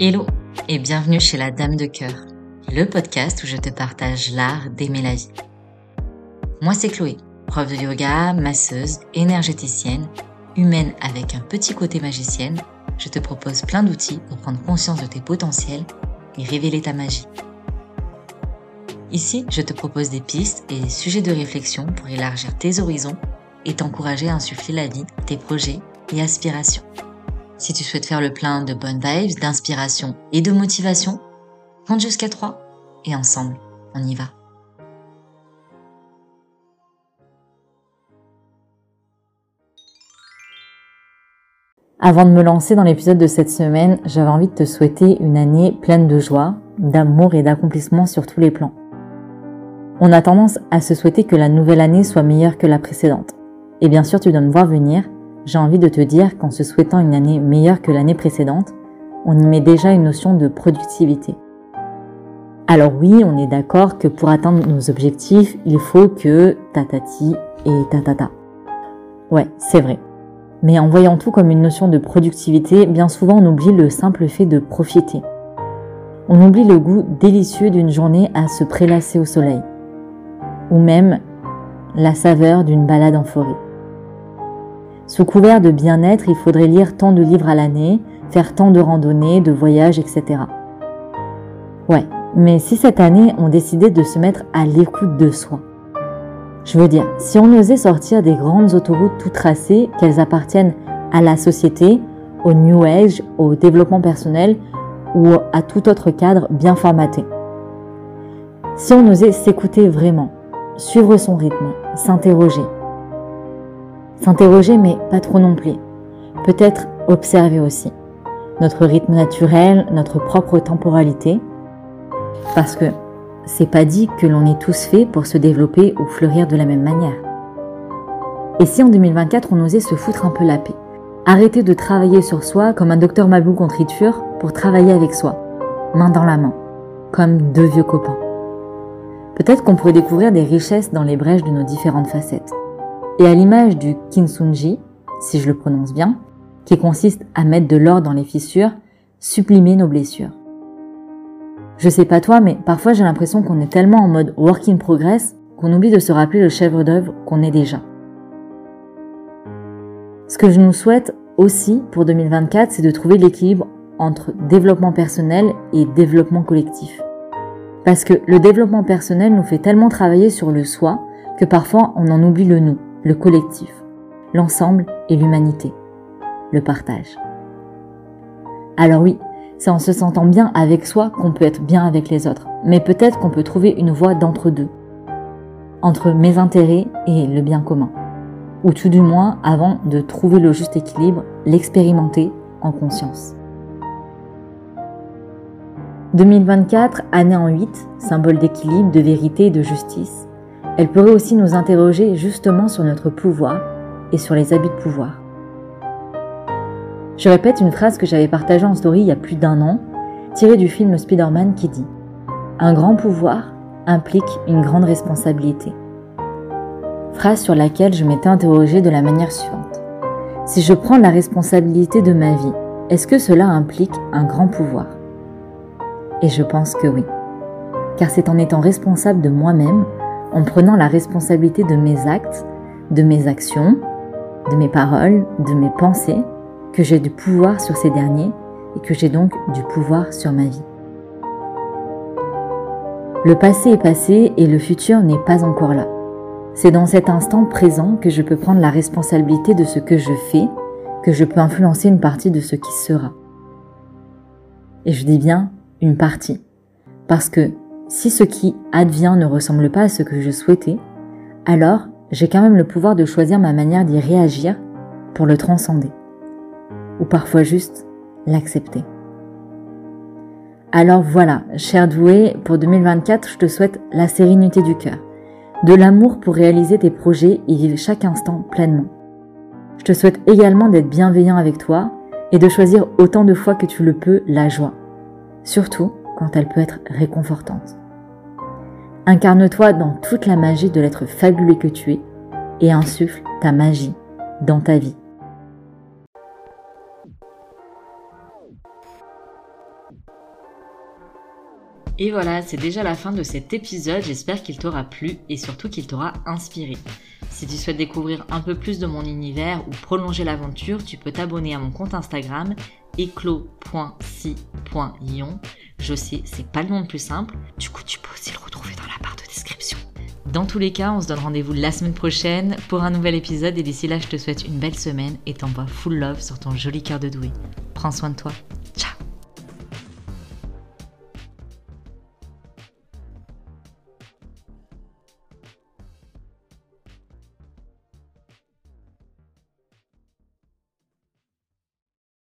Hello et bienvenue chez la Dame de Cœur, le podcast où je te partage l'art d'aimer la vie. Moi c'est Chloé, prof de yoga, masseuse, énergéticienne, humaine avec un petit côté magicienne. Je te propose plein d'outils pour prendre conscience de tes potentiels et révéler ta magie. Ici, je te propose des pistes et des sujets de réflexion pour élargir tes horizons et t'encourager à insuffler la vie, tes projets et aspirations. Si tu souhaites faire le plein de bonnes vibes, d'inspiration et de motivation, compte jusqu'à 3 et ensemble, on y va. Avant de me lancer dans l'épisode de cette semaine, j'avais envie de te souhaiter une année pleine de joie, d'amour et d'accomplissement sur tous les plans. On a tendance à se souhaiter que la nouvelle année soit meilleure que la précédente. Et bien sûr, tu dois me voir venir, j'ai envie de te dire qu'en se souhaitant une année meilleure que l'année précédente, on y met déjà une notion de productivité. Alors oui, on est d'accord que pour atteindre nos objectifs, il faut que tatati et tatata. Ouais, c'est vrai. Mais en voyant tout comme une notion de productivité, bien souvent on oublie le simple fait de profiter. On oublie le goût délicieux d'une journée à se prélasser au soleil. Ou même la saveur d'une balade en forêt. Sous couvert de bien-être, il faudrait lire tant de livres à l'année, faire tant de randonnées, de voyages, etc. Ouais, mais si cette année on décidait de se mettre à l'écoute de soi Je veux dire, si on osait sortir des grandes autoroutes tout tracées, qu'elles appartiennent à la société, au New Age, au développement personnel ou à tout autre cadre bien formaté. Si on osait s'écouter vraiment, suivre son rythme, s'interroger, S'interroger, mais pas trop non plus. Peut-être observer aussi. Notre rythme naturel, notre propre temporalité. Parce que c'est pas dit que l'on est tous faits pour se développer ou fleurir de la même manière. Et si en 2024 on osait se foutre un peu la paix? Arrêter de travailler sur soi comme un docteur Mabou contriture pour travailler avec soi, main dans la main, comme deux vieux copains. Peut-être qu'on pourrait découvrir des richesses dans les brèches de nos différentes facettes. Et à l'image du kinsunji, si je le prononce bien, qui consiste à mettre de l'or dans les fissures, sublimer nos blessures. Je sais pas toi, mais parfois j'ai l'impression qu'on est tellement en mode work in progress qu'on oublie de se rappeler le chèvre d'œuvre qu'on est déjà. Ce que je nous souhaite aussi pour 2024, c'est de trouver l'équilibre entre développement personnel et développement collectif. Parce que le développement personnel nous fait tellement travailler sur le soi que parfois on en oublie le nous le collectif, l'ensemble et l'humanité, le partage. Alors oui, c'est en se sentant bien avec soi qu'on peut être bien avec les autres, mais peut-être qu'on peut trouver une voie d'entre-deux, entre mes intérêts et le bien commun, ou tout du moins avant de trouver le juste équilibre, l'expérimenter en conscience. 2024, année en 8, symbole d'équilibre, de vérité et de justice, elle pourrait aussi nous interroger justement sur notre pouvoir et sur les abus de pouvoir. Je répète une phrase que j'avais partagée en story il y a plus d'un an, tirée du film Spider-Man qui dit ⁇ Un grand pouvoir implique une grande responsabilité ⁇ Phrase sur laquelle je m'étais interrogée de la manière suivante. Si je prends la responsabilité de ma vie, est-ce que cela implique un grand pouvoir? Et je pense que oui. Car c'est en étant responsable de moi-même en prenant la responsabilité de mes actes, de mes actions, de mes paroles, de mes pensées, que j'ai du pouvoir sur ces derniers et que j'ai donc du pouvoir sur ma vie. Le passé est passé et le futur n'est pas encore là. C'est dans cet instant présent que je peux prendre la responsabilité de ce que je fais, que je peux influencer une partie de ce qui sera. Et je dis bien une partie, parce que si ce qui advient ne ressemble pas à ce que je souhaitais, alors j'ai quand même le pouvoir de choisir ma manière d'y réagir pour le transcender. Ou parfois juste l'accepter. Alors voilà, cher doué, pour 2024, je te souhaite la sérénité du cœur, de l'amour pour réaliser tes projets et vivre chaque instant pleinement. Je te souhaite également d'être bienveillant avec toi et de choisir autant de fois que tu le peux la joie, surtout elle peut être réconfortante. Incarne-toi dans toute la magie de l'être fabuleux que tu es et insuffle ta magie dans ta vie. Et voilà, c'est déjà la fin de cet épisode, j'espère qu'il t'aura plu et surtout qu'il t'aura inspiré. Si tu souhaites découvrir un peu plus de mon univers ou prolonger l'aventure, tu peux t'abonner à mon compte Instagram éclos.si.ion. Je sais, c'est pas le nom le plus simple, du coup tu peux aussi le retrouver dans la barre de description. Dans tous les cas, on se donne rendez-vous la semaine prochaine pour un nouvel épisode et d'ici là, je te souhaite une belle semaine et t'envoie full love sur ton joli cœur de doué. Prends soin de toi.